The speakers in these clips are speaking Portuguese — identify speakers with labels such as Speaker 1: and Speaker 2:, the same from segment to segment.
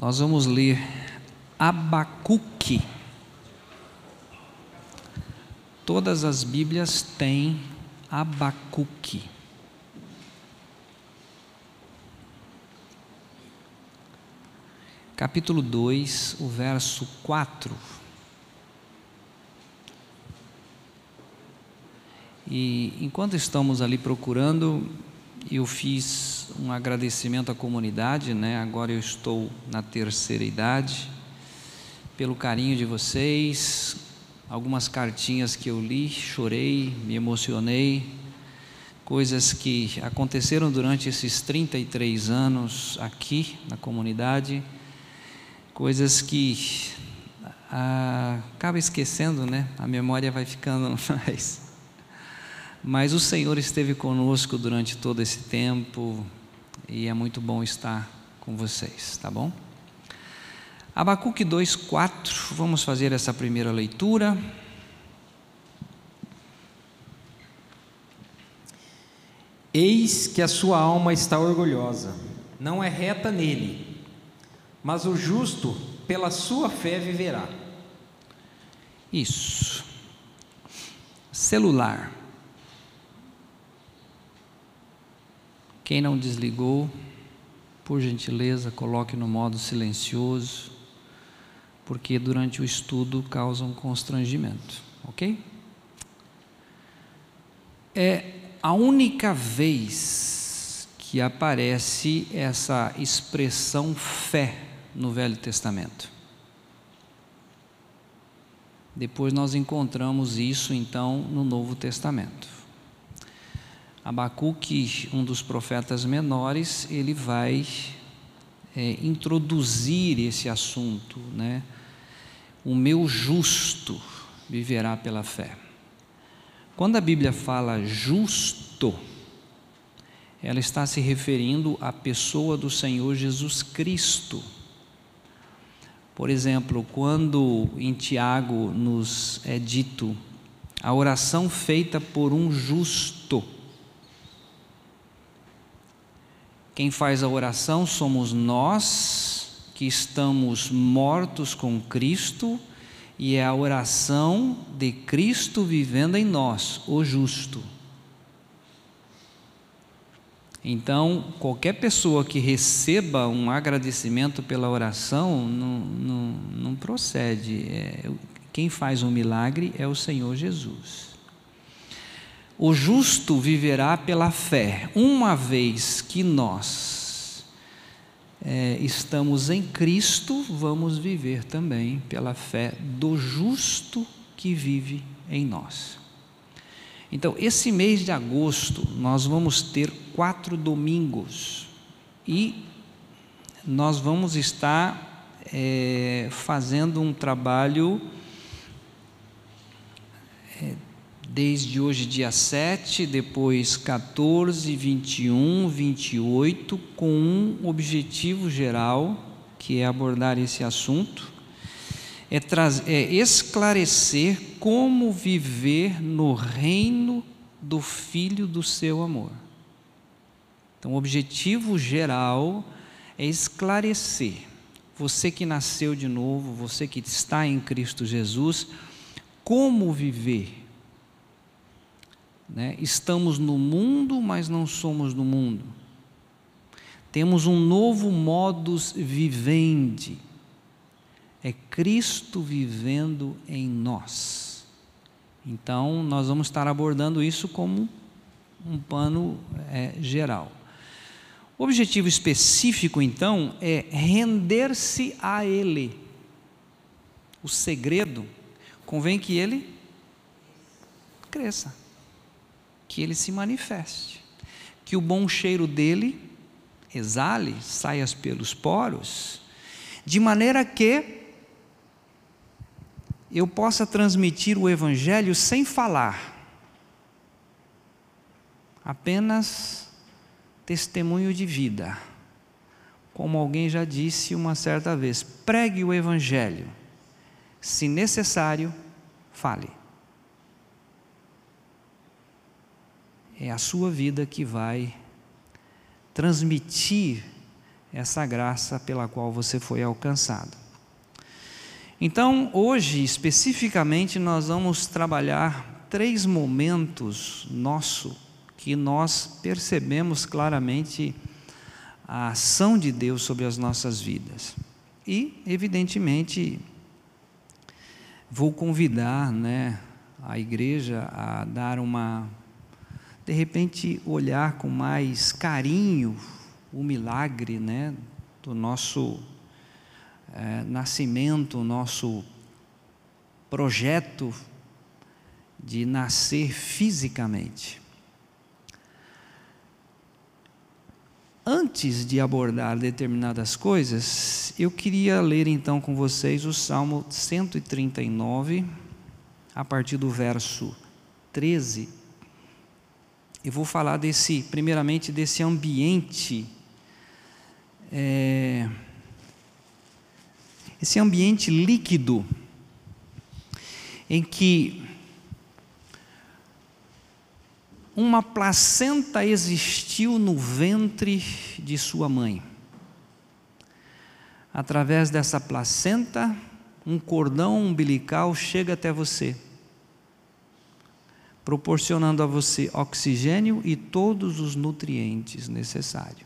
Speaker 1: Nós vamos ler Abacuque. Todas as Bíblias têm Abacuque. Capítulo 2, o verso 4. E enquanto estamos ali procurando, eu fiz um agradecimento à comunidade, né? Agora eu estou na terceira idade, pelo carinho de vocês, algumas cartinhas que eu li, chorei, me emocionei, coisas que aconteceram durante esses 33 anos aqui na comunidade, coisas que ah, acaba esquecendo, né? A memória vai ficando mais mas o Senhor esteve conosco durante todo esse tempo e é muito bom estar com vocês, tá bom? Abacuque 2:4, vamos fazer essa primeira leitura.
Speaker 2: Eis que a sua alma está orgulhosa, não é reta nele, mas o justo pela sua fé viverá.
Speaker 1: Isso. Celular. Quem não desligou, por gentileza, coloque no modo silencioso, porque durante o estudo causa um constrangimento, ok? É a única vez que aparece essa expressão fé no Velho Testamento. Depois nós encontramos isso então no Novo Testamento. Abacuque, um dos profetas menores, ele vai é, introduzir esse assunto, né? O meu justo viverá pela fé. Quando a Bíblia fala justo, ela está se referindo à pessoa do Senhor Jesus Cristo. Por exemplo, quando em Tiago nos é dito a oração feita por um justo, Quem faz a oração somos nós que estamos mortos com Cristo e é a oração de Cristo vivendo em nós, o justo. Então, qualquer pessoa que receba um agradecimento pela oração não, não, não procede. É, quem faz um milagre é o Senhor Jesus. O justo viverá pela fé, uma vez que nós é, estamos em Cristo, vamos viver também pela fé do justo que vive em nós. Então, esse mês de agosto, nós vamos ter quatro domingos e nós vamos estar é, fazendo um trabalho. É, desde hoje, dia 7, depois 14, 21, 28, com um objetivo geral, que é abordar esse assunto, é, é esclarecer como viver no reino do Filho do seu amor. Então, o objetivo geral é esclarecer. Você que nasceu de novo, você que está em Cristo Jesus, como viver né? Estamos no mundo, mas não somos do mundo. Temos um novo modus vivendi. É Cristo vivendo em nós. Então, nós vamos estar abordando isso como um pano é, geral. O objetivo específico, então, é render-se a Ele. O segredo, convém que Ele cresça que ele se manifeste, que o bom cheiro dele exale, saia pelos poros, de maneira que eu possa transmitir o Evangelho sem falar, apenas testemunho de vida. Como alguém já disse uma certa vez, pregue o Evangelho, se necessário, fale. É a sua vida que vai transmitir essa graça pela qual você foi alcançado. Então, hoje, especificamente, nós vamos trabalhar três momentos nosso que nós percebemos claramente a ação de Deus sobre as nossas vidas. E, evidentemente, vou convidar, né, a igreja a dar uma de repente olhar com mais carinho o milagre, né, do nosso é, nascimento, o nosso projeto de nascer fisicamente. Antes de abordar determinadas coisas, eu queria ler então com vocês o Salmo 139, a partir do verso 13. Eu vou falar desse, primeiramente, desse ambiente, é, esse ambiente líquido, em que uma placenta existiu no ventre de sua mãe. Através dessa placenta, um cordão umbilical chega até você, proporcionando a você oxigênio e todos os nutrientes necessários.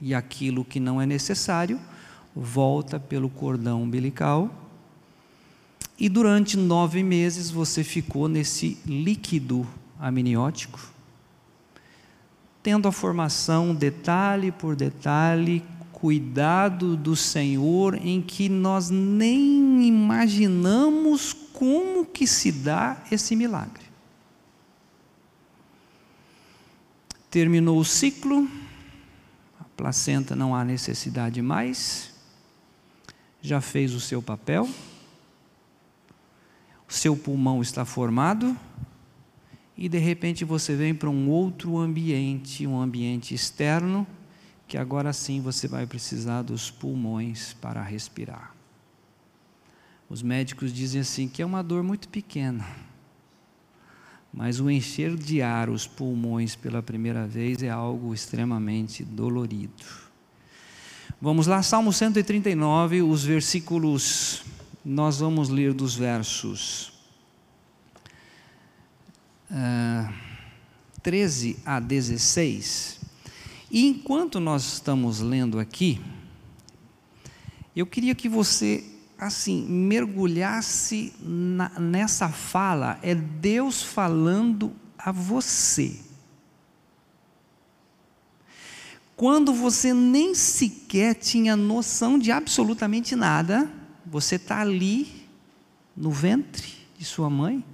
Speaker 1: E aquilo que não é necessário volta pelo cordão umbilical. E durante nove meses você ficou nesse líquido amniótico, tendo a formação detalhe por detalhe, cuidado do Senhor em que nós nem imaginamos como que se dá esse milagre. Terminou o ciclo, a placenta não há necessidade mais, já fez o seu papel, o seu pulmão está formado, e de repente você vem para um outro ambiente, um ambiente externo, que agora sim você vai precisar dos pulmões para respirar. Os médicos dizem assim que é uma dor muito pequena, mas o encher de ar os pulmões pela primeira vez é algo extremamente dolorido. Vamos lá, Salmo 139, os versículos, nós vamos ler dos versos uh, 13 a 16. E enquanto nós estamos lendo aqui, eu queria que você, assim, mergulhasse na, nessa fala, é Deus falando a você. Quando você nem sequer tinha noção de absolutamente nada, você está ali no ventre de sua mãe,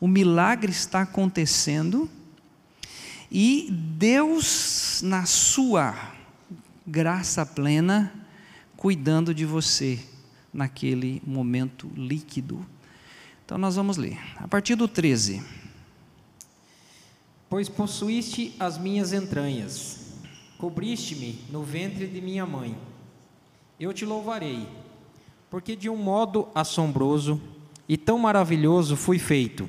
Speaker 1: o milagre está acontecendo e Deus, na sua graça plena, cuidando de você naquele momento líquido. Então nós vamos ler, a partir do 13.
Speaker 2: Pois possuíste as minhas entranhas, cobriste-me no ventre de minha mãe. Eu te louvarei, porque de um modo assombroso e tão maravilhoso fui feito.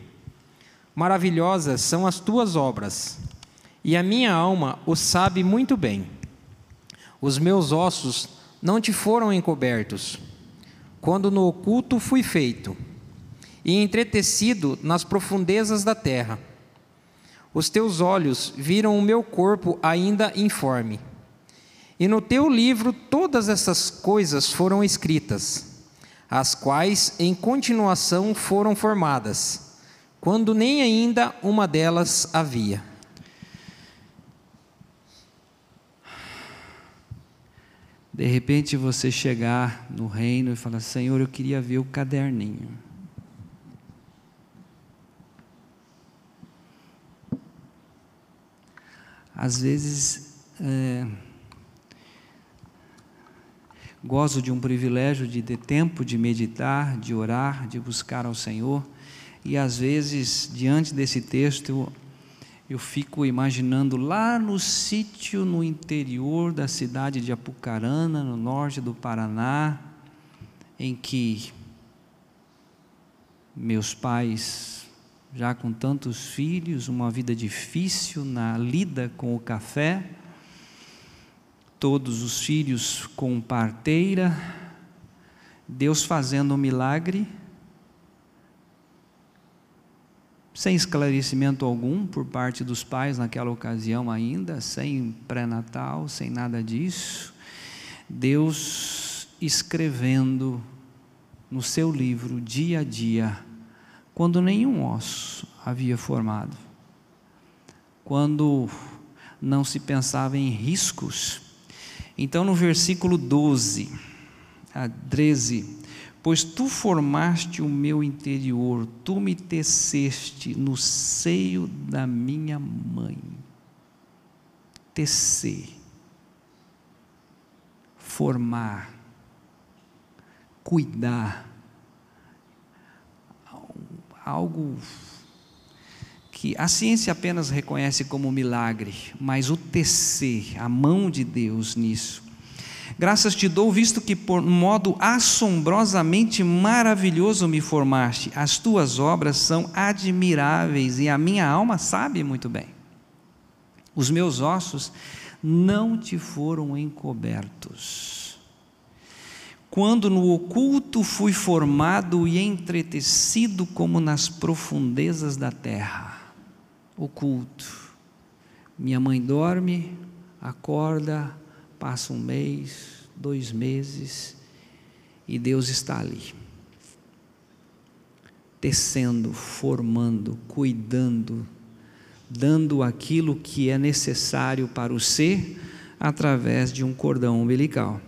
Speaker 2: Maravilhosas são as tuas obras e a minha alma o sabe muito bem. Os meus ossos não te foram encobertos, quando no oculto fui feito, e entretecido nas profundezas da terra. Os teus olhos viram o meu corpo ainda informe. E no teu livro todas essas coisas foram escritas, as quais em continuação foram formadas, quando nem ainda uma delas havia.
Speaker 1: De repente você chegar no reino e falar: Senhor, eu queria ver o caderninho. Às vezes, é, gozo de um privilégio de ter tempo de meditar, de orar, de buscar ao Senhor, e às vezes, diante desse texto, eu fico imaginando lá no sítio no interior da cidade de Apucarana, no norte do Paraná, em que meus pais, já com tantos filhos, uma vida difícil na lida com o café, todos os filhos com parteira, Deus fazendo um milagre, sem esclarecimento algum por parte dos pais naquela ocasião ainda, sem pré-natal, sem nada disso. Deus escrevendo no seu livro dia a dia, quando nenhum osso havia formado, quando não se pensava em riscos. Então, no versículo 12 a 13, pois tu formaste o meu interior, tu me teceste no seio da minha mãe. Tecer, formar, cuidar, algo que a ciência apenas reconhece como milagre, mas o tecer, a mão de Deus nisso. Graças te dou, visto que por modo assombrosamente maravilhoso me formaste, as tuas obras são admiráveis e a minha alma sabe muito bem. Os meus ossos não te foram encobertos. Quando no oculto fui formado e entretecido como nas profundezas da terra oculto. Minha mãe dorme, acorda, passa um mês, dois meses, e Deus está ali, tecendo, formando, cuidando, dando aquilo que é necessário para o ser através de um cordão umbilical.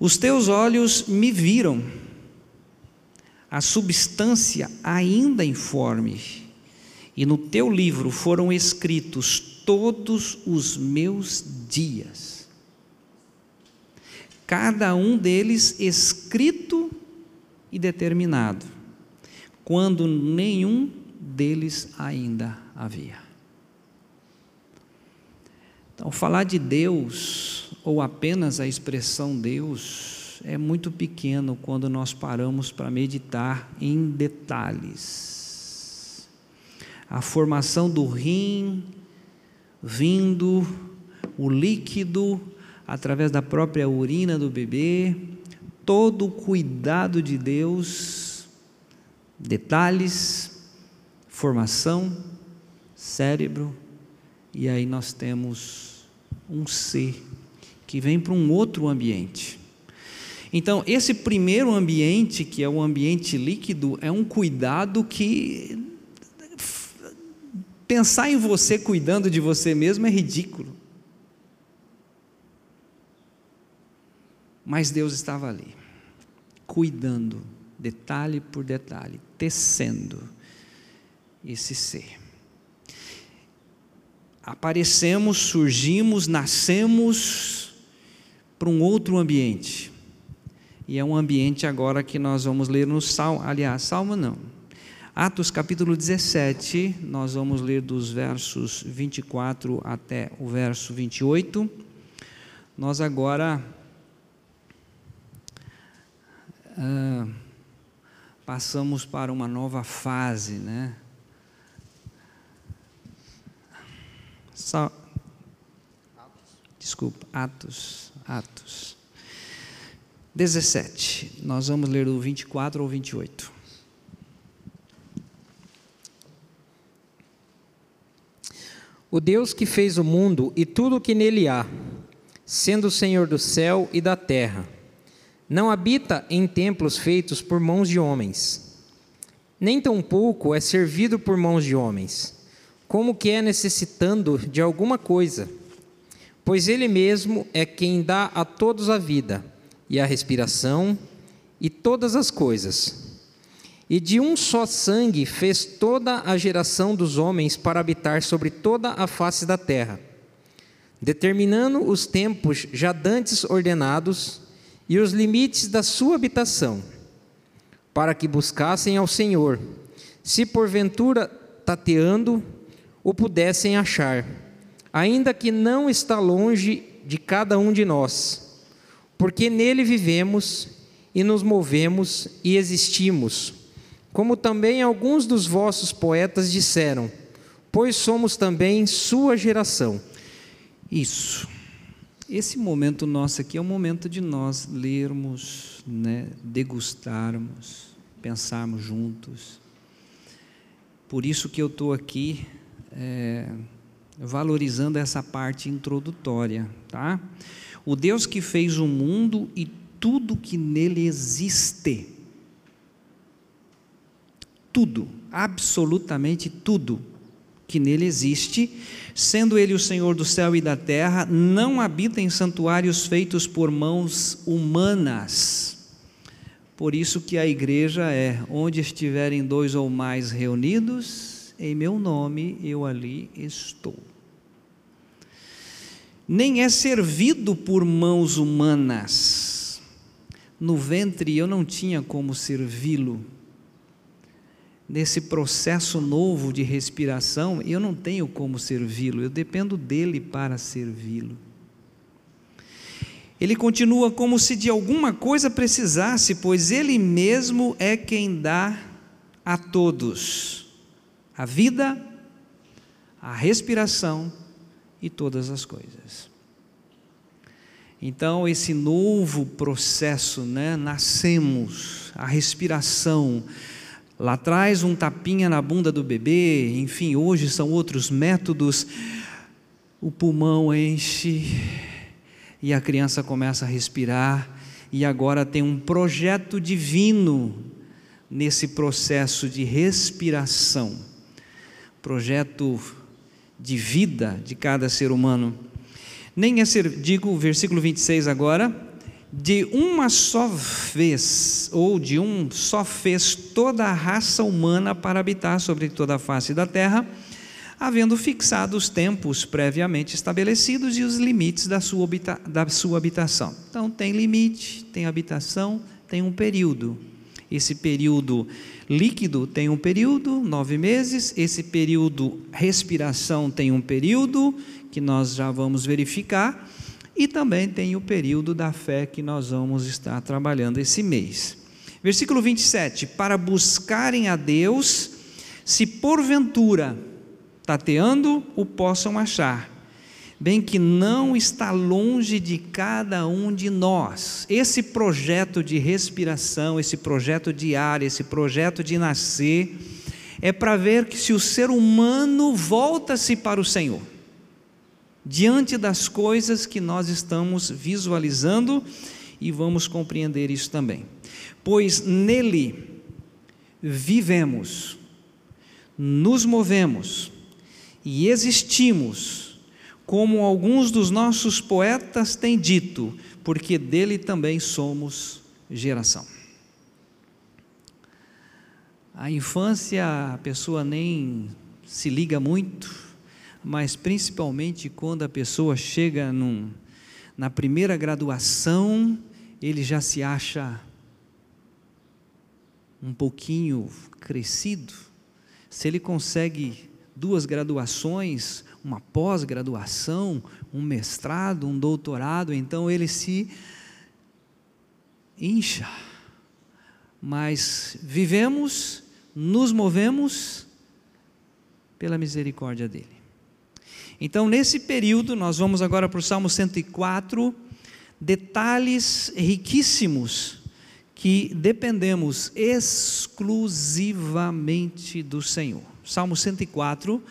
Speaker 1: Os teus olhos me viram, a substância ainda informe, e no teu livro foram escritos todos os meus dias, cada um deles escrito e determinado, quando nenhum deles ainda havia. Então, falar de Deus, ou apenas a expressão Deus, é muito pequeno quando nós paramos para meditar em detalhes a formação do rim vindo, o líquido através da própria urina do bebê, todo o cuidado de Deus, detalhes, formação, cérebro, e aí nós temos um ser que vem para um outro ambiente. Então, esse primeiro ambiente, que é o ambiente líquido, é um cuidado que Pensar em você cuidando de você mesmo é ridículo. Mas Deus estava ali, cuidando, detalhe por detalhe, tecendo esse ser. Aparecemos, surgimos, nascemos para um outro ambiente. E é um ambiente agora que nós vamos ler no Salmo, aliás, Salmo não, Atos capítulo 17, nós vamos ler dos versos 24 até o verso 28. Nós agora ah, passamos para uma nova fase, né? Só, desculpa, Atos, Atos 17. Nós vamos ler do 24 ao 28.
Speaker 2: O Deus que fez o mundo e tudo o que nele há, sendo o Senhor do céu e da terra, não habita em templos feitos por mãos de homens, nem tampouco é servido por mãos de homens, como que é necessitando de alguma coisa, pois Ele mesmo é quem dá a todos a vida e a respiração e todas as coisas. E de um só sangue fez toda a geração dos homens para habitar sobre toda a face da terra, determinando os tempos já dantes ordenados e os limites da sua habitação, para que buscassem ao Senhor, se porventura tateando o pudessem achar, ainda que não está longe de cada um de nós, porque nele vivemos e nos movemos e existimos como também alguns dos vossos poetas disseram, pois somos também sua geração.
Speaker 1: Isso. Esse momento nosso aqui é o momento de nós lermos, né, degustarmos, pensarmos juntos. Por isso que eu estou aqui é, valorizando essa parte introdutória, tá? O Deus que fez o mundo e tudo que nele existe. Tudo, absolutamente tudo que nele existe, sendo ele o Senhor do céu e da terra, não habita em santuários feitos por mãos humanas. Por isso que a igreja é onde estiverem dois ou mais reunidos, em meu nome eu ali estou. Nem é servido por mãos humanas. No ventre eu não tinha como servi-lo nesse processo novo de respiração, eu não tenho como servi-lo, eu dependo dele para servi-lo. Ele continua como se de alguma coisa precisasse, pois ele mesmo é quem dá a todos a vida, a respiração e todas as coisas. Então, esse novo processo, né, nascemos, a respiração, Lá atrás, um tapinha na bunda do bebê, enfim, hoje são outros métodos. O pulmão enche e a criança começa a respirar, e agora tem um projeto divino nesse processo de respiração projeto de vida de cada ser humano. Nem é ser, digo o versículo 26 agora, de uma só vez, ou de um só fez toda a raça humana para habitar sobre toda a face da terra, havendo fixado os tempos previamente estabelecidos e os limites da sua, habita da sua habitação. Então, tem limite, tem habitação, tem um período. Esse período líquido tem um período, nove meses, esse período respiração tem um período, que nós já vamos verificar e também tem o período da fé que nós vamos estar trabalhando esse mês. Versículo 27: Para buscarem a Deus, se porventura, tateando, o possam achar, bem que não está longe de cada um de nós. Esse projeto de respiração, esse projeto de ar, esse projeto de nascer, é para ver que se o ser humano volta-se para o Senhor diante das coisas que nós estamos visualizando e vamos compreender isso também. Pois nele vivemos, nos movemos e existimos, como alguns dos nossos poetas têm dito, porque dele também somos geração. A infância, a pessoa nem se liga muito, mas principalmente quando a pessoa chega num, na primeira graduação, ele já se acha um pouquinho crescido. Se ele consegue duas graduações, uma pós-graduação, um mestrado, um doutorado, então ele se incha. Mas vivemos, nos movemos pela misericórdia dele. Então, nesse período, nós vamos agora para o Salmo 104, detalhes riquíssimos que dependemos exclusivamente do Senhor. Salmo 104,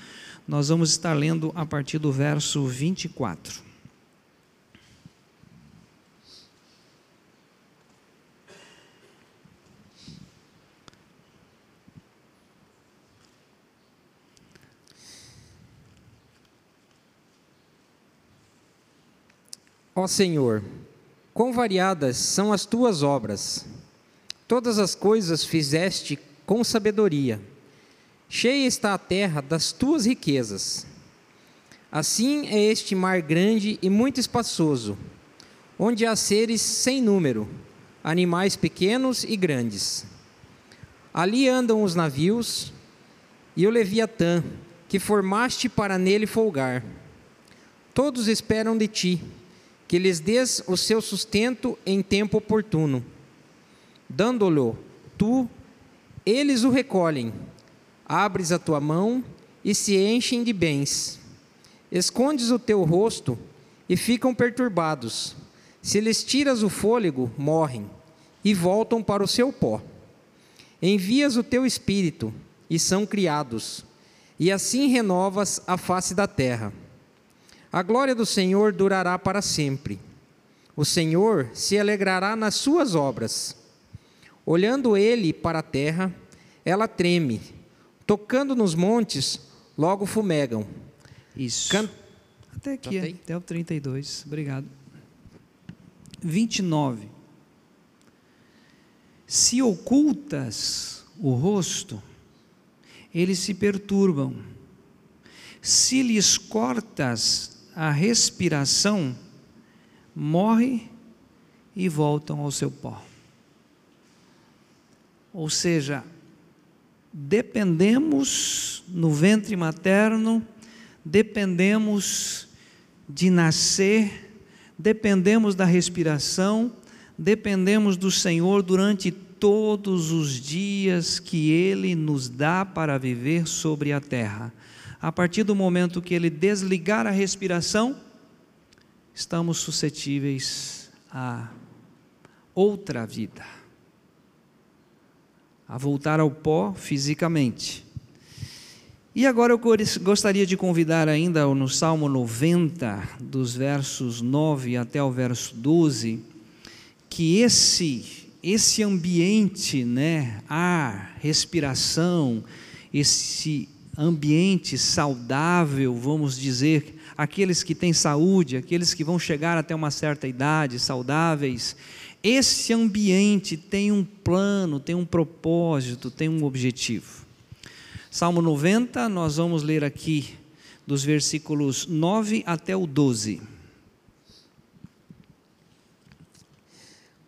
Speaker 1: nós vamos estar lendo a partir do verso 24.
Speaker 2: Ó Senhor, quão variadas são as tuas obras. Todas as coisas fizeste com sabedoria. Cheia está a terra das tuas riquezas. Assim é este mar grande e muito espaçoso, onde há seres sem número, animais pequenos e grandes. Ali andam os navios e o Leviatã, que formaste para nele folgar. Todos esperam de ti que lhes dês o seu sustento em tempo oportuno. Dando-lhe tu, eles o recolhem. Abres a tua mão e se enchem de bens. Escondes o teu rosto e ficam perturbados. Se lhes tiras o fôlego, morrem e voltam para o seu pó. Envias o teu espírito e são criados, e assim renovas a face da terra. A glória do Senhor durará para sempre. O Senhor se alegrará nas suas obras. Olhando ele para a terra, ela treme. Tocando nos montes, logo fumegam.
Speaker 1: Isso. Can... Até aqui, até, até o 32. Obrigado. 29. Se ocultas o rosto, eles se perturbam. Se lhes cortas a respiração, morre e voltam ao seu pó. Ou seja, dependemos no ventre materno, dependemos de nascer, dependemos da respiração, dependemos do Senhor durante todos os dias que Ele nos dá para viver sobre a terra. A partir do momento que Ele desligar a respiração, estamos suscetíveis a outra vida, a voltar ao pó fisicamente. E agora eu gostaria de convidar ainda no Salmo 90, dos versos 9 até o verso 12, que esse esse ambiente, né, ar, respiração, esse ambiente saudável, vamos dizer, aqueles que têm saúde, aqueles que vão chegar até uma certa idade, saudáveis, esse ambiente tem um plano, tem um propósito, tem um objetivo. Salmo 90, nós vamos ler aqui dos versículos 9 até o 12.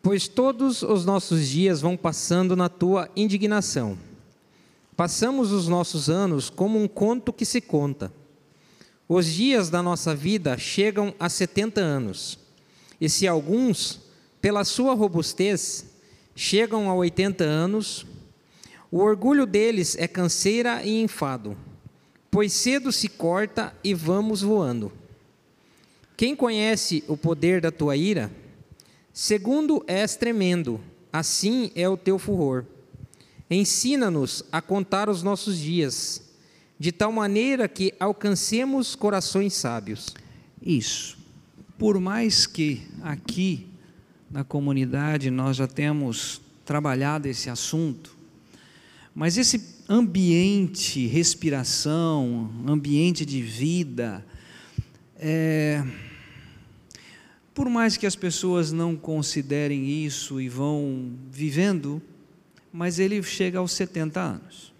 Speaker 2: Pois todos os nossos dias vão passando na tua indignação. Passamos os nossos anos como um conto que se conta. Os dias da nossa vida chegam a 70 anos. E se alguns, pela sua robustez, chegam a 80 anos, o orgulho deles é canseira e enfado, pois cedo se corta e vamos voando. Quem conhece o poder da tua ira? Segundo és tremendo, assim é o teu furor. Ensina-nos a contar os nossos dias, de tal maneira que alcancemos corações sábios.
Speaker 1: Isso. Por mais que aqui na comunidade nós já temos trabalhado esse assunto, mas esse ambiente, respiração, ambiente de vida, é, por mais que as pessoas não considerem isso e vão vivendo, mas ele chega aos 70 anos.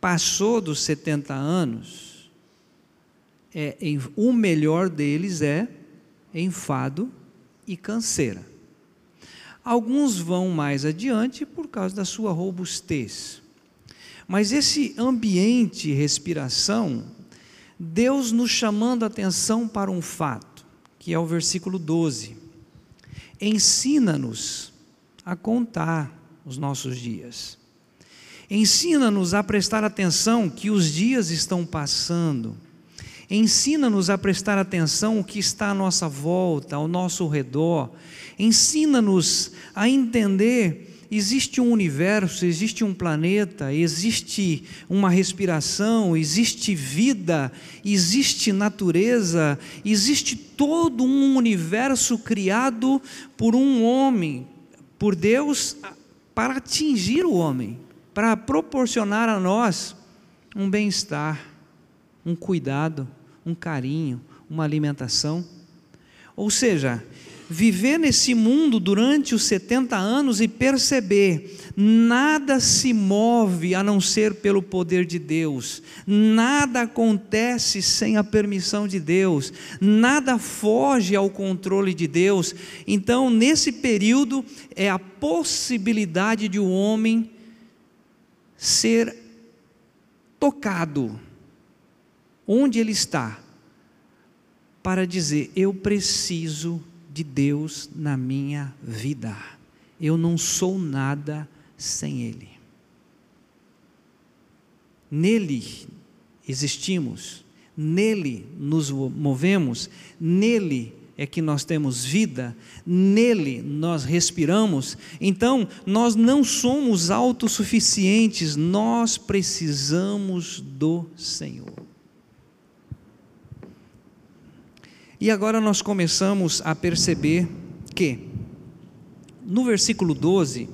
Speaker 1: Passou dos 70 anos, é, em, o melhor deles é enfado e canseira. Alguns vão mais adiante por causa da sua robustez. Mas esse ambiente respiração, Deus nos chamando a atenção para um fato que é o versículo 12. Ensina-nos a contar os nossos dias. Ensina-nos a prestar atenção que os dias estão passando. Ensina-nos a prestar atenção o que está à nossa volta, ao nosso redor. Ensina-nos a entender existe um universo, existe um planeta, existe uma respiração, existe vida, existe natureza, existe todo um universo criado por um homem, por Deus, para atingir o homem, para proporcionar a nós um bem-estar, um cuidado, um carinho, uma alimentação. Ou seja, viver nesse mundo durante os 70 anos e perceber nada se move a não ser pelo poder de Deus, nada acontece sem a permissão de Deus, nada foge ao controle de Deus. Então, nesse período, é a possibilidade de o um homem ser tocado onde ele está, para dizer: Eu preciso de Deus na minha vida. Eu não sou nada sem Ele. Nele existimos, nele nos movemos, nele é que nós temos vida, nele nós respiramos, então nós não somos autossuficientes, nós precisamos do Senhor. E agora nós começamos a perceber que, no versículo 12,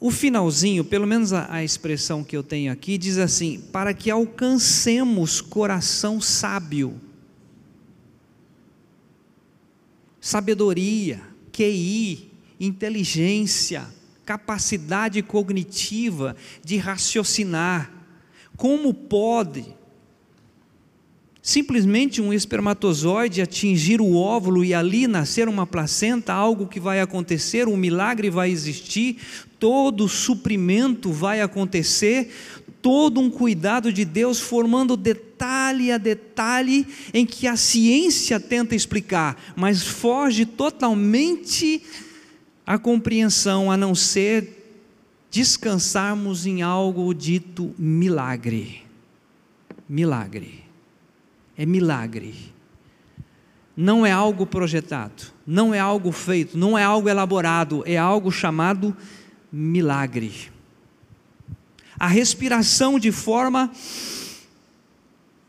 Speaker 1: o finalzinho, pelo menos a, a, expressão que eu tenho aqui, diz assim: para que alcancemos coração sábio sabedoria, QI, inteligência, capacidade cognitiva de raciocinar. Como pode simplesmente um espermatozoide atingir o óvulo e ali nascer uma placenta, algo que vai acontecer, um milagre vai existir, todo suprimento vai acontecer, todo um cuidado de Deus, formando detalhe a detalhe em que a ciência tenta explicar, mas foge totalmente a compreensão, a não ser descansarmos em algo dito milagre. Milagre. É milagre. Não é algo projetado, não é algo feito, não é algo elaborado, é algo chamado milagre a respiração de forma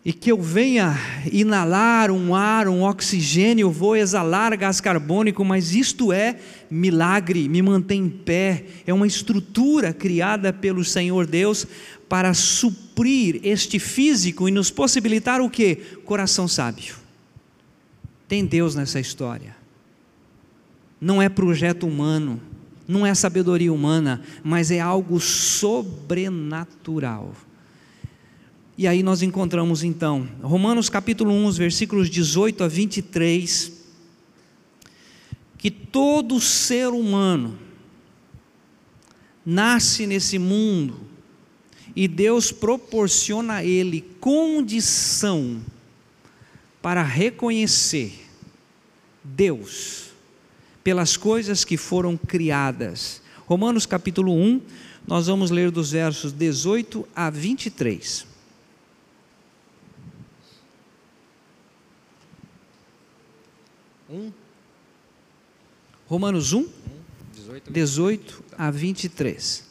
Speaker 1: e que eu venha inalar um ar, um oxigênio, vou exalar gás carbônico, mas isto é milagre, me mantém em pé, é uma estrutura criada pelo Senhor Deus para suprir este físico e nos possibilitar o que? Coração sábio. Tem Deus nessa história. Não é projeto humano não é sabedoria humana, mas é algo sobrenatural. E aí nós encontramos então, Romanos capítulo 1, versículos 18 a 23, que todo ser humano nasce nesse mundo e Deus proporciona a ele condição para reconhecer Deus pelas coisas que foram criadas. Romanos capítulo 1, nós vamos ler dos versos 18 a 23. Um. Romanos 1, 18, 18 a 23.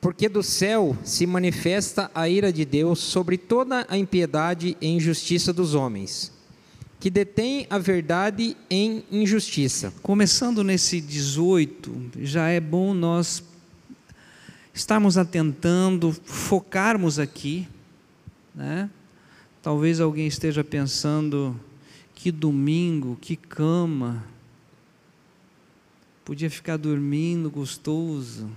Speaker 2: Porque do céu se manifesta a ira de Deus sobre toda a impiedade e injustiça dos homens que detém a verdade em injustiça.
Speaker 1: Começando nesse 18, já é bom nós estarmos atentando, focarmos aqui, né? Talvez alguém esteja pensando que domingo, que cama, podia ficar dormindo gostoso.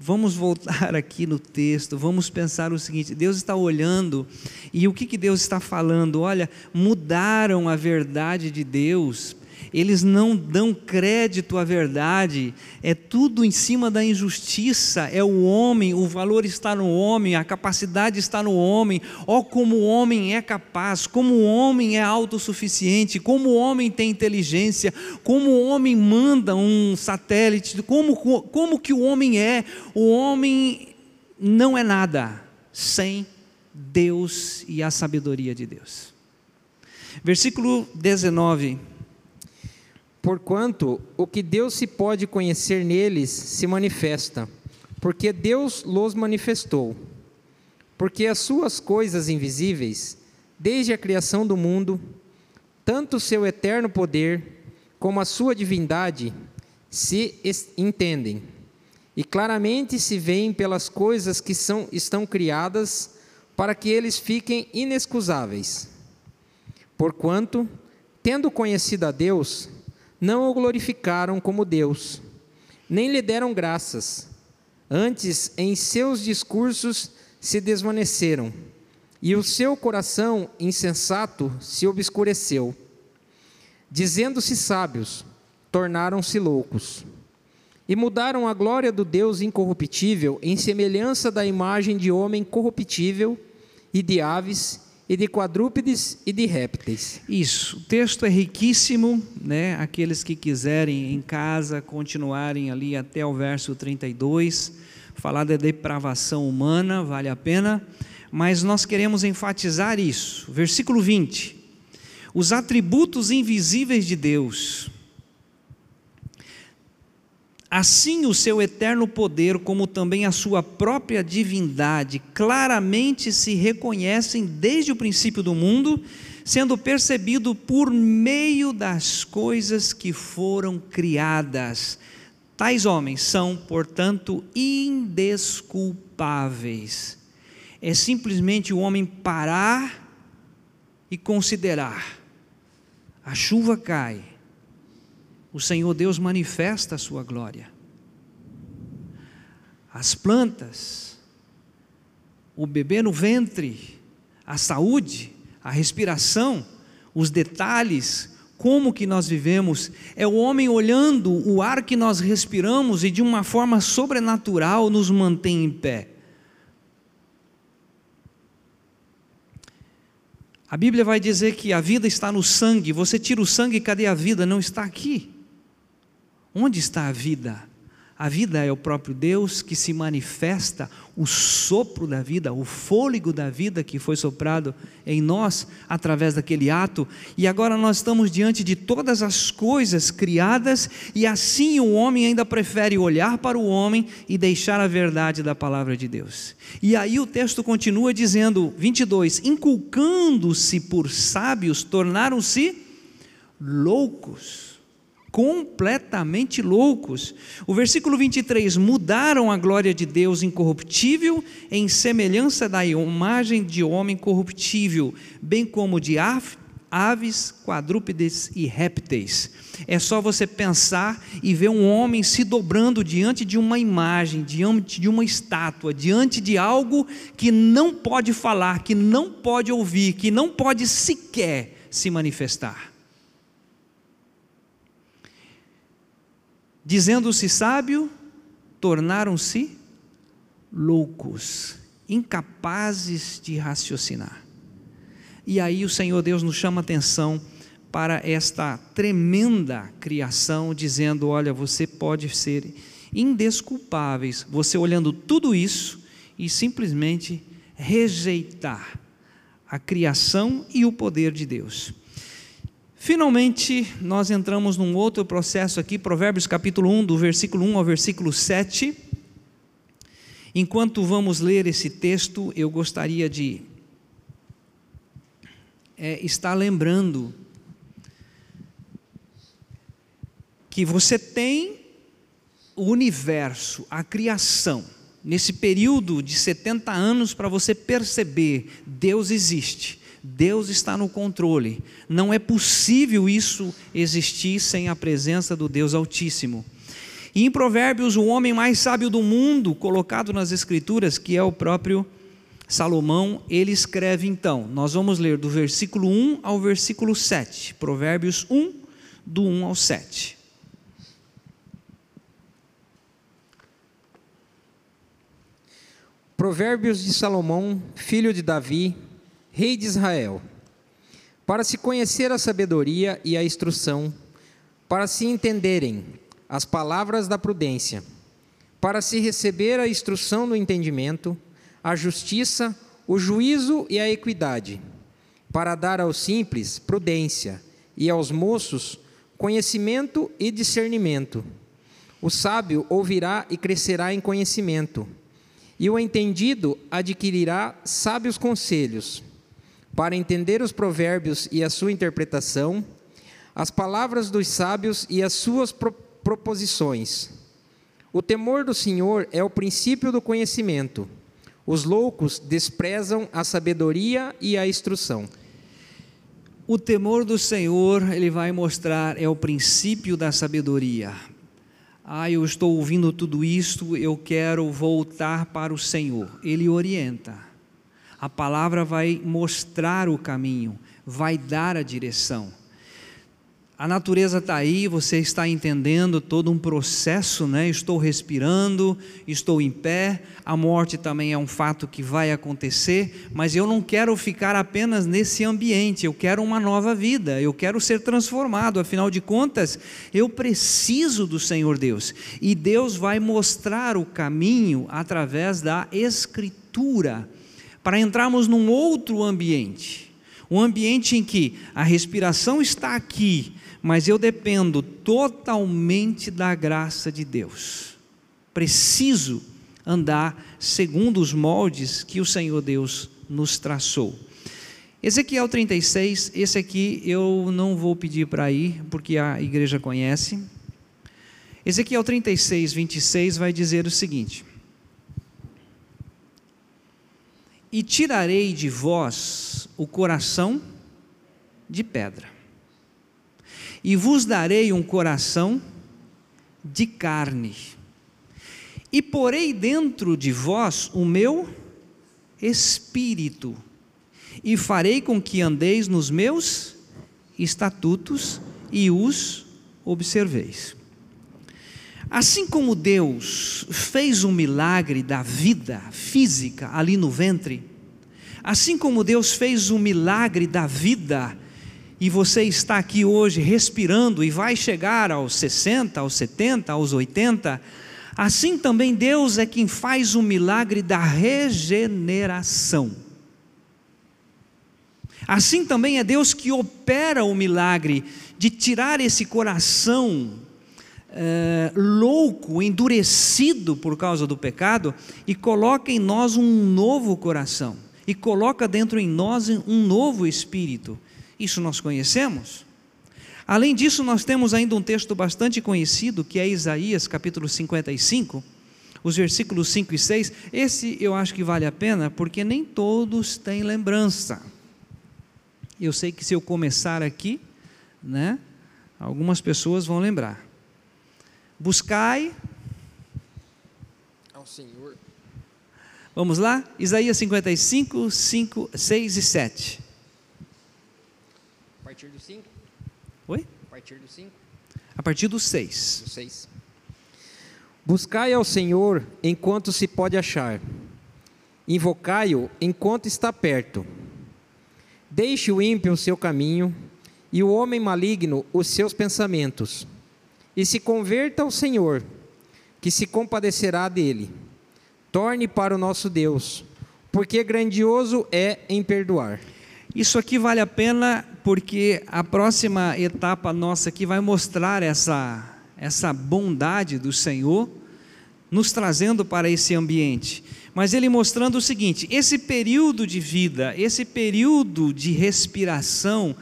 Speaker 1: Vamos voltar aqui no texto, vamos pensar o seguinte: Deus está olhando, e o que, que Deus está falando? Olha, mudaram a verdade de Deus, eles não dão crédito à verdade, é tudo em cima da injustiça, é o homem, o valor está no homem, a capacidade está no homem, ó, oh, como o homem é capaz, como o homem é autossuficiente, como o homem tem inteligência, como o homem manda um satélite, como, como que o homem é, o homem não é nada sem Deus e a sabedoria de Deus. Versículo 19
Speaker 2: Porquanto o que Deus se pode conhecer neles se manifesta, porque Deus los manifestou. Porque as suas coisas invisíveis, desde a criação do mundo, tanto o seu eterno poder como a sua divindade se entendem, e claramente se veem pelas coisas que são, estão criadas, para que eles fiquem inexcusáveis. Porquanto, tendo conhecido a Deus, não o glorificaram como Deus, nem lhe deram graças. Antes, em seus discursos se desvaneceram, e o seu coração insensato se obscureceu. Dizendo-se sábios, tornaram-se loucos. E mudaram a glória do Deus incorruptível em semelhança da imagem de homem corruptível e de aves e de quadrúpedes e de répteis.
Speaker 1: Isso, o texto é riquíssimo, né? Aqueles que quiserem em casa continuarem ali até o verso 32, falar da depravação humana, vale a pena, mas nós queremos enfatizar isso. Versículo 20: os atributos invisíveis de Deus. Assim, o seu eterno poder, como também a sua própria divindade, claramente se reconhecem desde o princípio do mundo, sendo percebido por meio das coisas que foram criadas. Tais homens são, portanto, indesculpáveis. É simplesmente o homem parar e considerar: a chuva cai, o Senhor Deus manifesta a sua glória. As plantas, o bebê no ventre, a saúde, a respiração, os detalhes, como que nós vivemos, é o homem olhando o ar que nós respiramos e de uma forma sobrenatural nos mantém em pé. A Bíblia vai dizer que a vida está no sangue. Você tira o sangue, cadê a vida? Não está aqui. Onde está a vida? A vida é o próprio Deus que se manifesta, o sopro da vida, o fôlego da vida que foi soprado em nós através daquele ato, e agora nós estamos diante de todas as coisas criadas, e assim o homem ainda prefere olhar para o homem e deixar a verdade da palavra de Deus. E aí o texto continua dizendo, 22: inculcando-se por sábios, tornaram-se loucos completamente loucos. O versículo 23: mudaram a glória de Deus incorruptível em semelhança da imagem de homem corruptível, bem como de aves, quadrúpedes e répteis. É só você pensar e ver um homem se dobrando diante de uma imagem, diante de uma estátua, diante de algo que não pode falar, que não pode ouvir, que não pode sequer se manifestar. Dizendo-se sábio, tornaram-se loucos, incapazes de raciocinar. E aí o Senhor Deus nos chama atenção para esta tremenda criação, dizendo: olha, você pode ser indesculpáveis, você olhando tudo isso e simplesmente rejeitar a criação e o poder de Deus. Finalmente, nós entramos num outro processo aqui, Provérbios capítulo 1, do versículo 1 ao versículo 7. Enquanto vamos ler esse texto, eu gostaria de é, estar lembrando que você tem o universo, a criação, nesse período de 70 anos para você perceber Deus existe Deus está no controle. Não é possível isso existir sem a presença do Deus Altíssimo. E em Provérbios, o homem mais sábio do mundo, colocado nas Escrituras, que é o próprio Salomão, ele escreve então, nós vamos ler do versículo 1 ao versículo 7. Provérbios 1, do 1 ao 7.
Speaker 2: Provérbios de Salomão, filho de Davi, rei de Israel, para se conhecer a sabedoria e a instrução, para se entenderem as palavras da prudência, para se receber a instrução do entendimento, a justiça, o juízo e a equidade, para dar aos simples prudência e aos moços conhecimento e discernimento. O sábio ouvirá e crescerá em conhecimento, e o entendido adquirirá sábios conselhos para entender os provérbios e a sua interpretação, as palavras dos sábios e as suas pro proposições. O temor do Senhor é o princípio do conhecimento. Os loucos desprezam a sabedoria e a instrução.
Speaker 1: O temor do Senhor, ele vai mostrar, é o princípio da sabedoria. Ah, eu estou ouvindo tudo isto, eu quero voltar para o Senhor. Ele orienta a palavra vai mostrar o caminho, vai dar a direção. a natureza está aí, você está entendendo todo um processo, né? Estou respirando, estou em pé, a morte também é um fato que vai acontecer, mas eu não quero ficar apenas nesse ambiente, eu quero uma nova vida, eu quero ser transformado, afinal de contas, eu preciso do Senhor Deus, e Deus vai mostrar o caminho através da Escritura, para entrarmos num outro ambiente, um ambiente em que a respiração está aqui, mas eu dependo totalmente da graça de Deus. Preciso andar segundo os moldes que o Senhor Deus nos traçou. Ezequiel 36, esse aqui eu não vou pedir para ir, porque a igreja conhece. Ezequiel 36, 26 vai dizer o seguinte: E tirarei de vós o coração de pedra. E vos darei um coração de carne, e porei dentro de vós o meu espírito, e farei com que andeis nos meus estatutos e os observeis. Assim como Deus fez um milagre da vida física ali no ventre, assim como Deus fez um milagre da vida e você está aqui hoje respirando e vai chegar aos 60, aos 70, aos 80, assim também Deus é quem faz o milagre da regeneração. Assim também é Deus que opera o milagre de tirar esse coração é, louco, endurecido por causa do pecado, e coloca em nós um novo coração, e coloca dentro em nós um novo espírito. Isso nós conhecemos. Além disso, nós temos ainda um texto bastante conhecido, que é Isaías capítulo 55, os versículos 5 e 6. Esse eu acho que vale a pena, porque nem todos têm lembrança. Eu sei que se eu começar aqui, né, algumas pessoas vão lembrar. Buscai
Speaker 2: ao Senhor.
Speaker 1: Vamos lá? Isaías 55, 5, 6 e 7
Speaker 2: partir do 5?
Speaker 1: Oi?
Speaker 2: A partir do 5?
Speaker 1: A partir do 6.
Speaker 2: Do 6. Buscai ao Senhor enquanto se pode achar. Invocai-o enquanto está perto. Deixe o ímpio o seu caminho e o homem maligno os seus pensamentos. E se converta ao Senhor, que se compadecerá dele. Torne para o nosso Deus, porque grandioso é em perdoar.
Speaker 1: Isso aqui vale a pena porque a próxima etapa nossa aqui vai mostrar essa, essa bondade do Senhor nos trazendo para esse ambiente. Mas ele mostrando o seguinte: esse período de vida, esse período de respiração,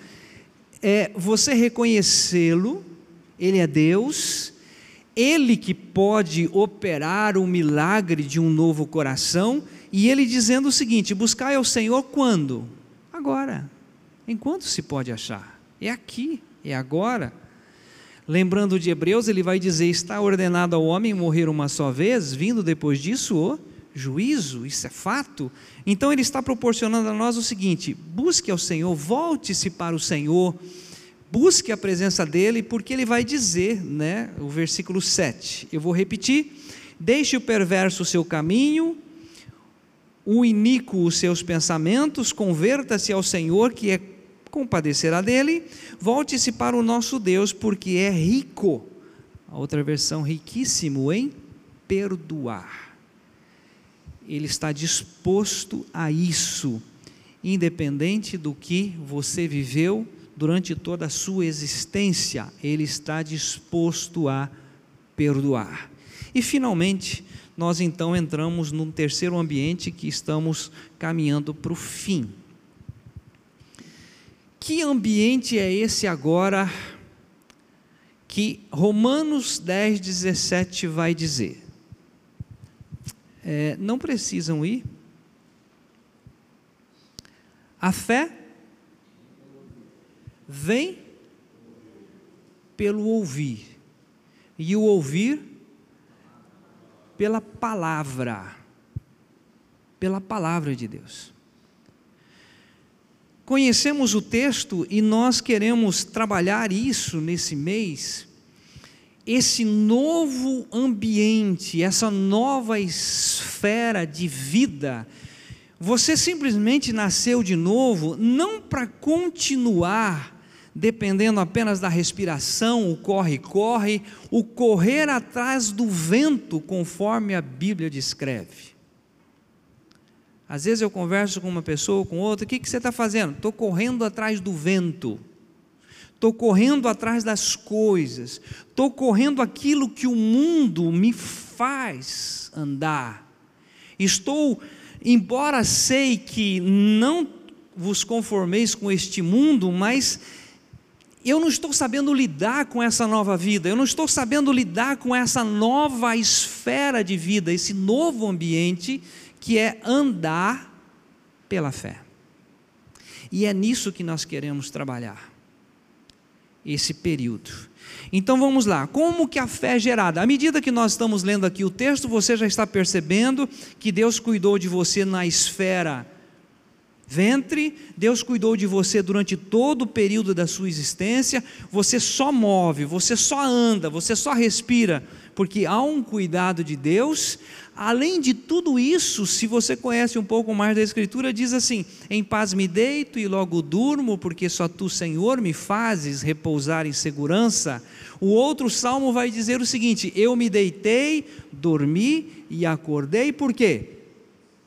Speaker 1: é você reconhecê-lo, ele é Deus, ele que pode operar o milagre de um novo coração, e ele dizendo o seguinte: buscai ao Senhor quando? Agora. Enquanto se pode achar? É aqui, é agora. Lembrando de Hebreus, ele vai dizer: está ordenado ao homem morrer uma só vez, vindo depois disso o juízo, isso é fato. Então ele está proporcionando a nós o seguinte: busque ao Senhor, volte-se para o Senhor, busque a presença dele, porque ele vai dizer, né, o versículo 7. Eu vou repetir: deixe o perverso o seu caminho, o iníquo os seus pensamentos, converta-se ao Senhor, que é compadecerá dele, volte-se para o nosso Deus, porque é rico. A outra versão, riquíssimo em perdoar. Ele está disposto a isso, independente do que você viveu durante toda a sua existência, ele está disposto a perdoar. E finalmente, nós então entramos num terceiro ambiente que estamos caminhando para o fim. Que ambiente é esse agora que Romanos 10, 17 vai dizer? É, não precisam ir. A fé vem pelo ouvir, e o ouvir pela palavra, pela palavra de Deus. conhecemos o texto e nós queremos trabalhar isso nesse mês, esse novo ambiente, essa nova esfera de vida. Você simplesmente nasceu de novo, não para continuar dependendo apenas da respiração, o corre-corre, o correr atrás do vento, conforme a Bíblia descreve. Às vezes eu converso com uma pessoa, com outra, o que, que você está fazendo? Estou correndo atrás do vento, estou correndo atrás das coisas, estou correndo aquilo que o mundo me faz andar. Estou, embora sei que não vos conformeis com este mundo, mas eu não estou sabendo lidar com essa nova vida, eu não estou sabendo lidar com essa nova esfera de vida, esse novo ambiente que é andar pela fé. E é nisso que nós queremos trabalhar, esse período. Então vamos lá, como que a fé é gerada? À medida que nós estamos lendo aqui o texto, você já está percebendo que Deus cuidou de você na esfera ventre, Deus cuidou de você durante todo o período da sua existência, você só move, você só anda, você só respira, porque há um cuidado de Deus. Além de tudo isso, se você conhece um pouco mais da Escritura, diz assim: Em paz me deito e logo durmo, porque só tu, Senhor, me fazes repousar em segurança. O outro salmo vai dizer o seguinte: Eu me deitei, dormi e acordei, por quê?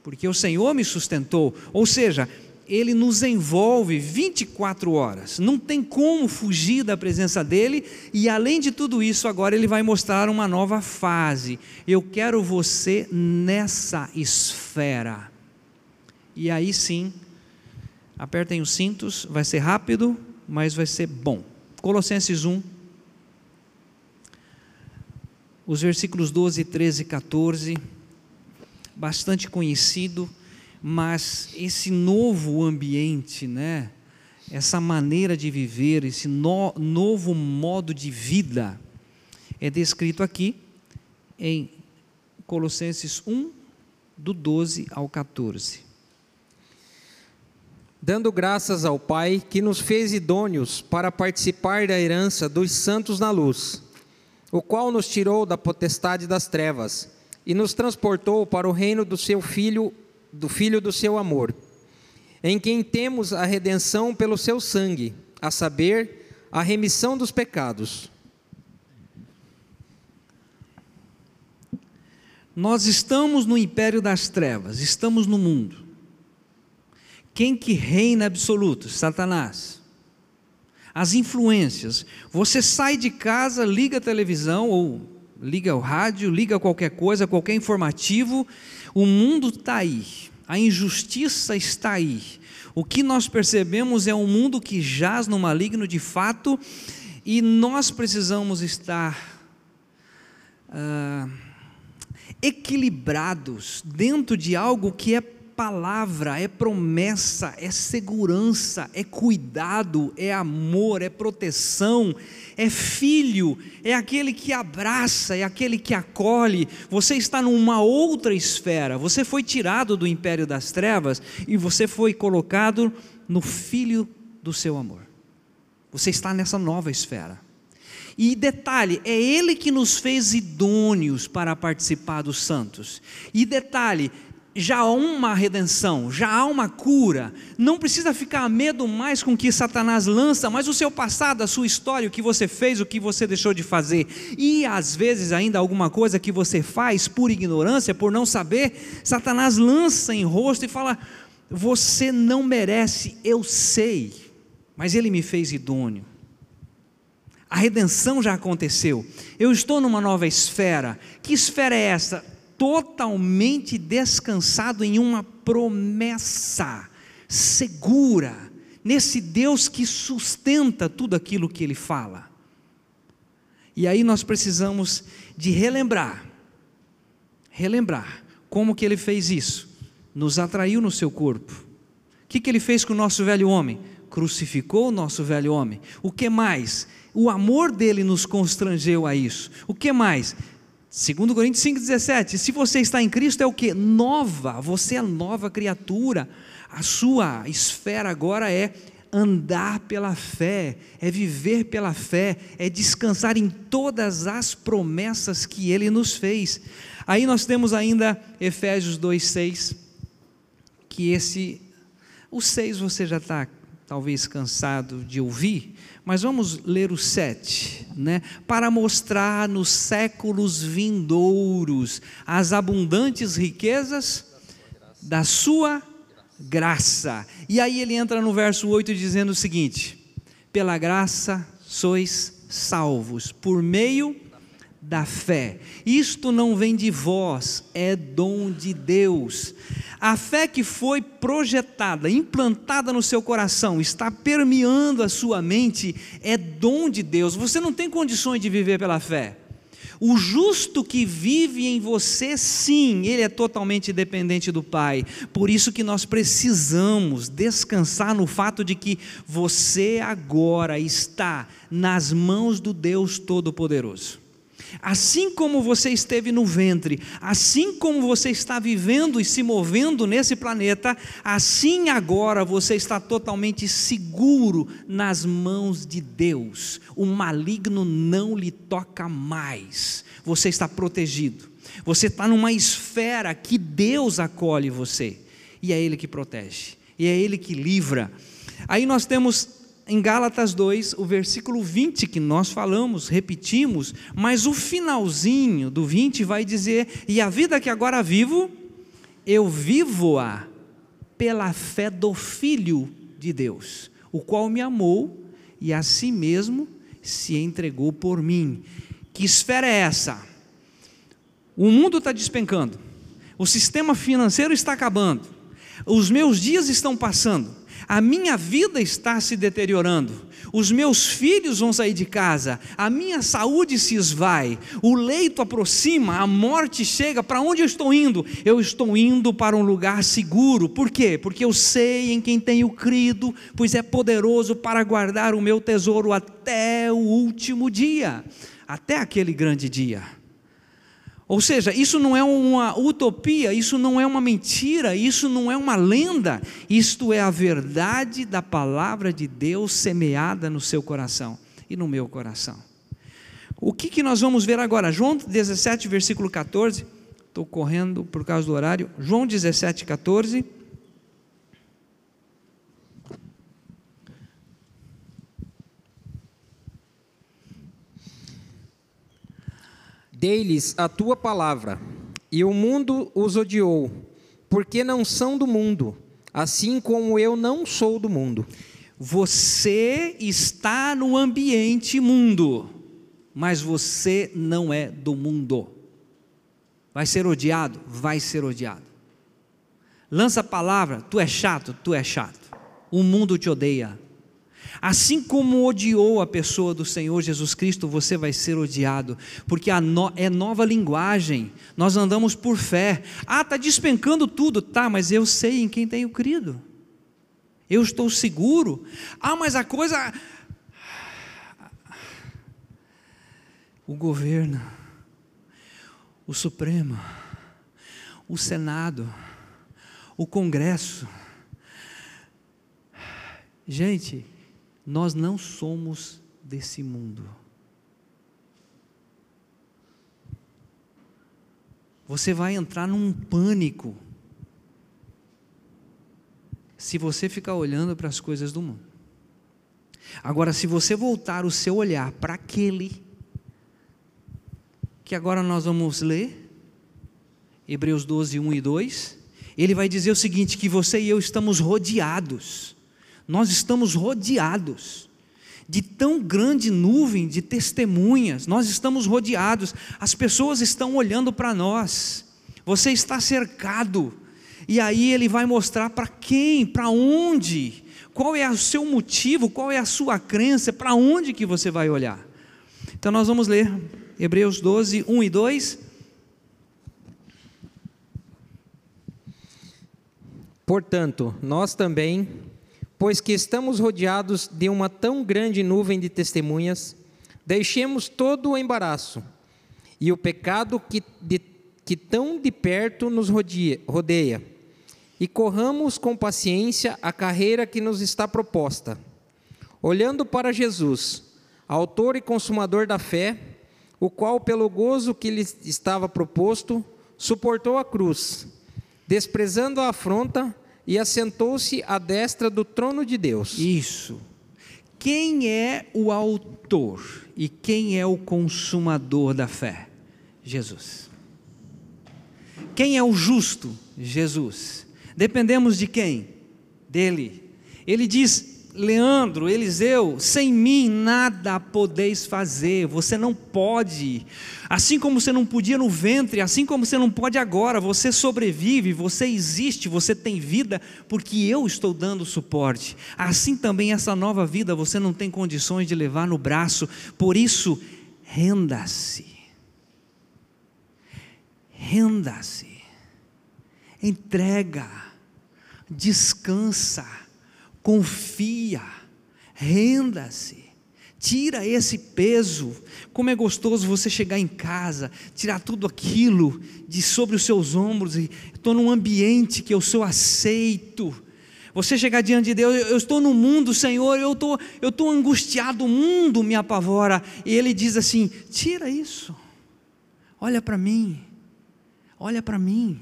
Speaker 1: Porque o Senhor me sustentou. Ou seja, ele nos envolve 24 horas, não tem como fugir da presença dele, e além de tudo isso, agora ele vai mostrar uma nova fase. Eu quero você nessa esfera. E aí sim, apertem os cintos, vai ser rápido, mas vai ser bom. Colossenses 1, os versículos 12, 13 e 14 bastante conhecido, mas esse novo ambiente, né? essa maneira de viver, esse no, novo modo de vida, é descrito aqui em Colossenses 1, do 12 ao 14.
Speaker 2: Dando graças ao Pai que nos fez idôneos para participar da herança dos santos na luz, o qual nos tirou da potestade das trevas e nos transportou para o reino do seu filho, do filho do seu amor, em quem temos a redenção pelo seu sangue, a saber, a remissão dos pecados.
Speaker 1: Nós estamos no império das trevas, estamos no mundo. Quem que reina absoluto? Satanás. As influências. Você sai de casa, liga a televisão ou liga o rádio, liga qualquer coisa, qualquer informativo, o mundo está aí, a injustiça está aí. O que nós percebemos é um mundo que jaz no maligno de fato, e nós precisamos estar uh, equilibrados dentro de algo que é palavra, é promessa, é segurança, é cuidado, é amor, é proteção, é filho, é aquele que abraça, é aquele que acolhe. Você está numa outra esfera, você foi tirado do império das trevas e você foi colocado no filho do seu amor. Você está nessa nova esfera. E detalhe, é Ele que nos fez idôneos para participar dos santos. E detalhe, já há uma redenção, já há uma cura. Não precisa ficar medo mais com o que Satanás lança, mas o seu passado, a sua história, o que você fez, o que você deixou de fazer. E às vezes ainda alguma coisa que você faz por ignorância, por não saber, Satanás lança em rosto e fala: Você não merece, eu sei, mas ele me fez idôneo. A redenção já aconteceu. Eu estou numa nova esfera. Que esfera é essa? Totalmente descansado em uma promessa segura, nesse Deus que sustenta tudo aquilo que ele fala. E aí nós precisamos de relembrar, relembrar como que ele fez isso, nos atraiu no seu corpo. O que, que ele fez com o nosso velho homem? Crucificou o nosso velho homem. O que mais? O amor dele nos constrangeu a isso. O que mais? Segundo Coríntios 5,17, se você está em Cristo é o que? Nova, você é nova criatura. A sua esfera agora é andar pela fé, é viver pela fé, é descansar em todas as promessas que ele nos fez. Aí nós temos ainda Efésios 2,6, que esse, o 6 você já está talvez cansado de ouvir, mas vamos ler o 7, né? Para mostrar nos séculos vindouros as abundantes riquezas da sua graça. E aí ele entra no verso 8 dizendo o seguinte: pela graça sois salvos, por meio da fé. Isto não vem de vós, é dom de Deus. A fé que foi projetada, implantada no seu coração, está permeando a sua mente, é dom de Deus. Você não tem condições de viver pela fé. O justo que vive em você, sim, ele é totalmente dependente do Pai. Por isso que nós precisamos descansar no fato de que você agora está nas mãos do Deus Todo-Poderoso. Assim como você esteve no ventre, assim como você está vivendo e se movendo nesse planeta, assim agora você está totalmente seguro nas mãos de Deus. O maligno não lhe toca mais. Você está protegido. Você está numa esfera que Deus acolhe você. E é Ele que protege. E é Ele que livra. Aí nós temos em Gálatas 2, o versículo 20 que nós falamos, repetimos, mas o finalzinho do 20 vai dizer: E a vida que agora vivo, eu vivo-a pela fé do Filho de Deus, o qual me amou e a si mesmo se entregou por mim. Que esfera é essa? O mundo está despencando, o sistema financeiro está acabando, os meus dias estão passando a minha vida está se deteriorando, os meus filhos vão sair de casa, a minha saúde se esvai, o leito aproxima, a morte chega. Para onde eu estou indo? Eu estou indo para um lugar seguro. Por quê? Porque eu sei em quem tenho crido, pois é poderoso para guardar o meu tesouro até o último dia, até aquele grande dia. Ou seja, isso não é uma utopia, isso não é uma mentira, isso não é uma lenda, isto é a verdade da palavra de Deus semeada no seu coração e no meu coração. O que, que nós vamos ver agora? João 17, versículo 14. Estou correndo por causa do horário. João 17, 14.
Speaker 2: Dei-lhes a tua palavra, e o mundo os odiou, porque não são do mundo, assim como eu não sou do mundo.
Speaker 1: Você está no ambiente mundo, mas você não é do mundo. Vai ser odiado? Vai ser odiado. Lança a palavra, tu é chato, tu é chato. O mundo te odeia. Assim como odiou a pessoa do Senhor Jesus Cristo, você vai ser odiado, porque no, é nova linguagem, nós andamos por fé. Ah, está despencando tudo, tá, mas eu sei em quem tenho crido, eu estou seguro. Ah, mas a coisa. O governo, o Supremo, o Senado, o Congresso. Gente, nós não somos desse mundo. Você vai entrar num pânico se você ficar olhando para as coisas do mundo. Agora, se você voltar o seu olhar para aquele que agora nós vamos ler, Hebreus 12, 1 e 2, ele vai dizer o seguinte: que você e eu estamos rodeados nós estamos rodeados de tão grande nuvem de testemunhas, nós estamos rodeados, as pessoas estão olhando para nós, você está cercado, e aí ele vai mostrar para quem, para onde, qual é o seu motivo, qual é a sua crença, para onde que você vai olhar. Então nós vamos ler Hebreus 12, 1 e 2.
Speaker 2: Portanto, nós também Pois que estamos rodeados de uma tão grande nuvem de testemunhas, deixemos todo o embaraço e o pecado que, de, que tão de perto nos rodeia, rodeia e corramos com paciência a carreira que nos está proposta, olhando para Jesus, autor e consumador da fé, o qual, pelo gozo que lhe estava proposto, suportou a cruz, desprezando a afronta e assentou-se à destra do trono de Deus.
Speaker 1: Isso. Quem é o autor e quem é o consumador da fé? Jesus. Quem é o justo? Jesus. Dependemos de quem? Dele. Ele diz: Leandro, Eliseu, sem mim nada podeis fazer, você não pode. Assim como você não podia no ventre, assim como você não pode agora, você sobrevive, você existe, você tem vida, porque eu estou dando suporte. Assim também essa nova vida você não tem condições de levar no braço, por isso, renda-se. Renda-se. Entrega. Descansa confia, renda-se, tira esse peso. Como é gostoso você chegar em casa, tirar tudo aquilo de sobre os seus ombros e estou num ambiente que eu sou aceito. Você chegar diante de Deus, eu estou no mundo, Senhor, eu estou, eu estou angustiado, o mundo me apavora. E Ele diz assim: tira isso, olha para mim, olha para mim,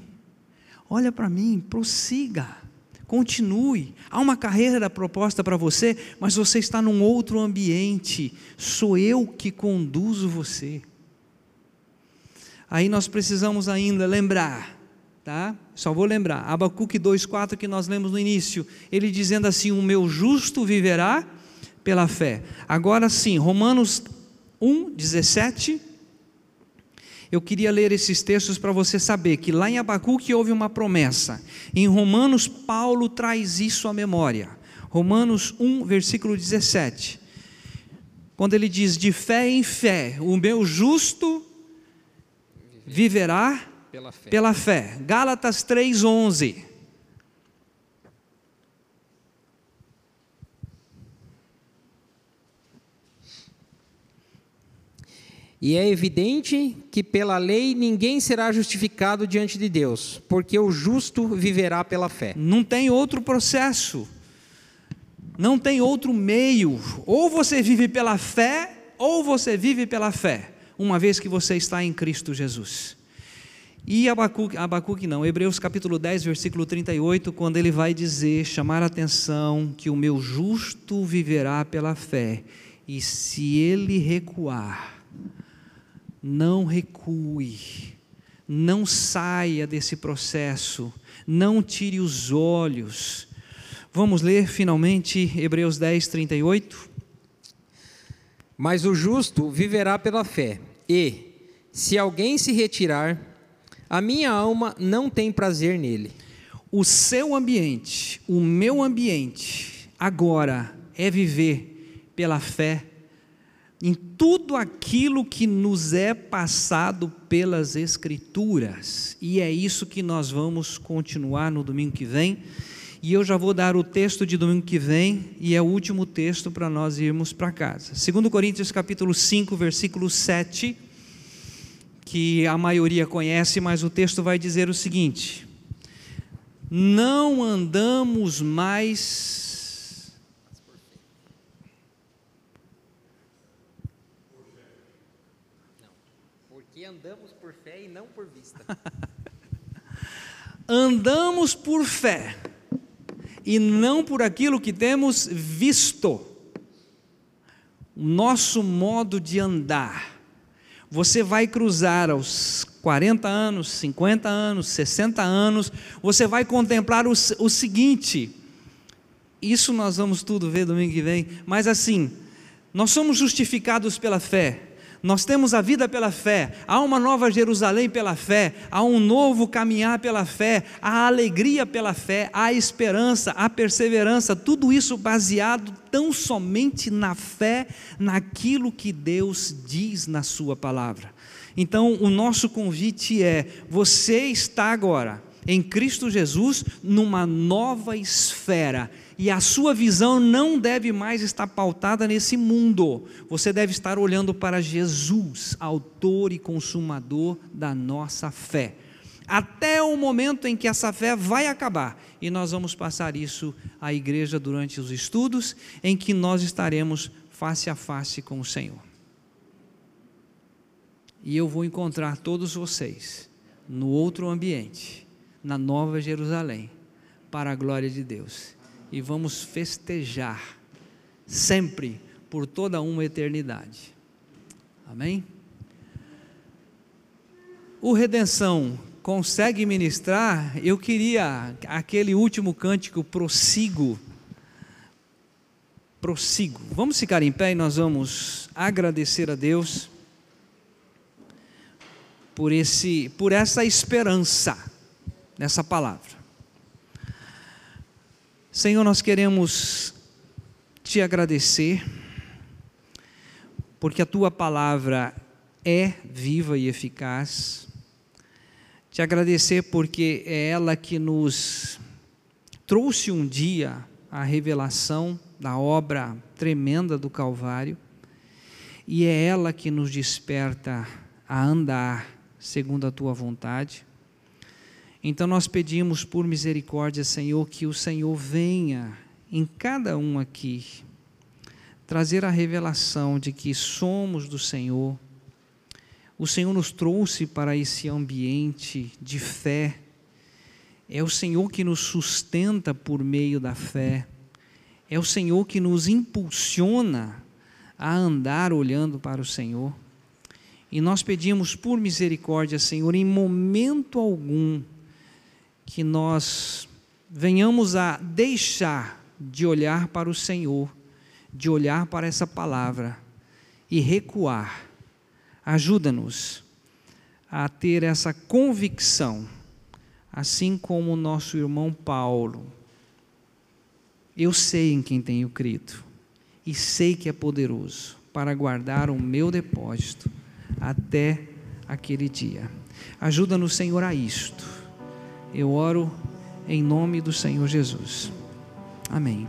Speaker 1: olha para mim, prossiga. Continue. Há uma carreira proposta para você, mas você está num outro ambiente. Sou eu que conduzo você. Aí nós precisamos ainda lembrar, tá? Só vou lembrar. Abacuque 2:4 que nós lemos no início, ele dizendo assim: "O meu justo viverá pela fé". Agora sim, Romanos 1:17 eu queria ler esses textos para você saber que lá em Abacuque houve uma promessa. Em Romanos, Paulo traz isso à memória. Romanos 1, versículo 17. Quando ele diz: De fé em fé, o meu justo viverá pela fé. Pela fé. Gálatas 3, 11.
Speaker 2: E é evidente que pela lei ninguém será justificado diante de Deus, porque o justo viverá pela fé.
Speaker 1: Não tem outro processo, não tem outro meio. Ou você vive pela fé, ou você vive pela fé, uma vez que você está em Cristo Jesus. E Abacuque, Abacuque não, Hebreus capítulo 10, versículo 38, quando ele vai dizer, chamar a atenção que o meu justo viverá pela fé, e se ele recuar, não recue, não saia desse processo, não tire os olhos. Vamos ler finalmente Hebreus 10, 38.
Speaker 2: Mas o justo viverá pela fé, e, se alguém se retirar, a minha alma não tem prazer nele.
Speaker 1: O seu ambiente, o meu ambiente, agora é viver pela fé em tudo aquilo que nos é passado pelas Escrituras. E é isso que nós vamos continuar no domingo que vem. E eu já vou dar o texto de domingo que vem, e é o último texto para nós irmos para casa. 2 Coríntios capítulo 5, versículo 7, que a maioria conhece, mas o texto vai dizer o seguinte: Não andamos mais
Speaker 2: andamos por fé e não por vista.
Speaker 1: andamos por fé e não por aquilo que temos visto. Nosso modo de andar. Você vai cruzar aos 40 anos, 50 anos, 60 anos, você vai contemplar o, o seguinte. Isso nós vamos tudo ver domingo que vem, mas assim, nós somos justificados pela fé nós temos a vida pela fé, há uma nova Jerusalém pela fé, há um novo caminhar pela fé, há alegria pela fé, há esperança, há perseverança, tudo isso baseado tão somente na fé, naquilo que Deus diz na Sua palavra. Então, o nosso convite é: você está agora em Cristo Jesus numa nova esfera e a sua visão não deve mais estar pautada nesse mundo. Você deve estar olhando para Jesus, autor e consumador da nossa fé. até o momento em que essa fé vai acabar. E nós vamos passar isso à igreja durante os estudos, em que nós estaremos face a face com o Senhor. E eu vou encontrar todos vocês no outro ambiente, na Nova Jerusalém, para a glória de Deus. E vamos festejar sempre por toda uma eternidade. Amém? O Redenção consegue ministrar, eu queria aquele último cântico, prossigo. Prossigo. Vamos ficar em pé e nós vamos agradecer a Deus por, esse, por essa esperança nessa palavra. Senhor, nós queremos te agradecer, porque a tua palavra é viva e eficaz te agradecer porque é ela que nos trouxe um dia a revelação da obra tremenda do Calvário e é ela que nos desperta a andar segundo a tua vontade. Então nós pedimos por misericórdia, Senhor, que o Senhor venha em cada um aqui trazer a revelação de que somos do Senhor o Senhor nos trouxe para esse ambiente de fé. É o Senhor que nos sustenta por meio da fé. É o Senhor que nos impulsiona a andar olhando para o Senhor. E nós pedimos por misericórdia, Senhor, em momento algum, que nós venhamos a deixar de olhar para o Senhor, de olhar para essa palavra e recuar Ajuda-nos a ter essa convicção, assim como o nosso irmão Paulo. Eu sei em quem tenho crido e sei que é poderoso para guardar o meu depósito até aquele dia. Ajuda-nos, Senhor, a isto. Eu oro em nome do Senhor Jesus. Amém.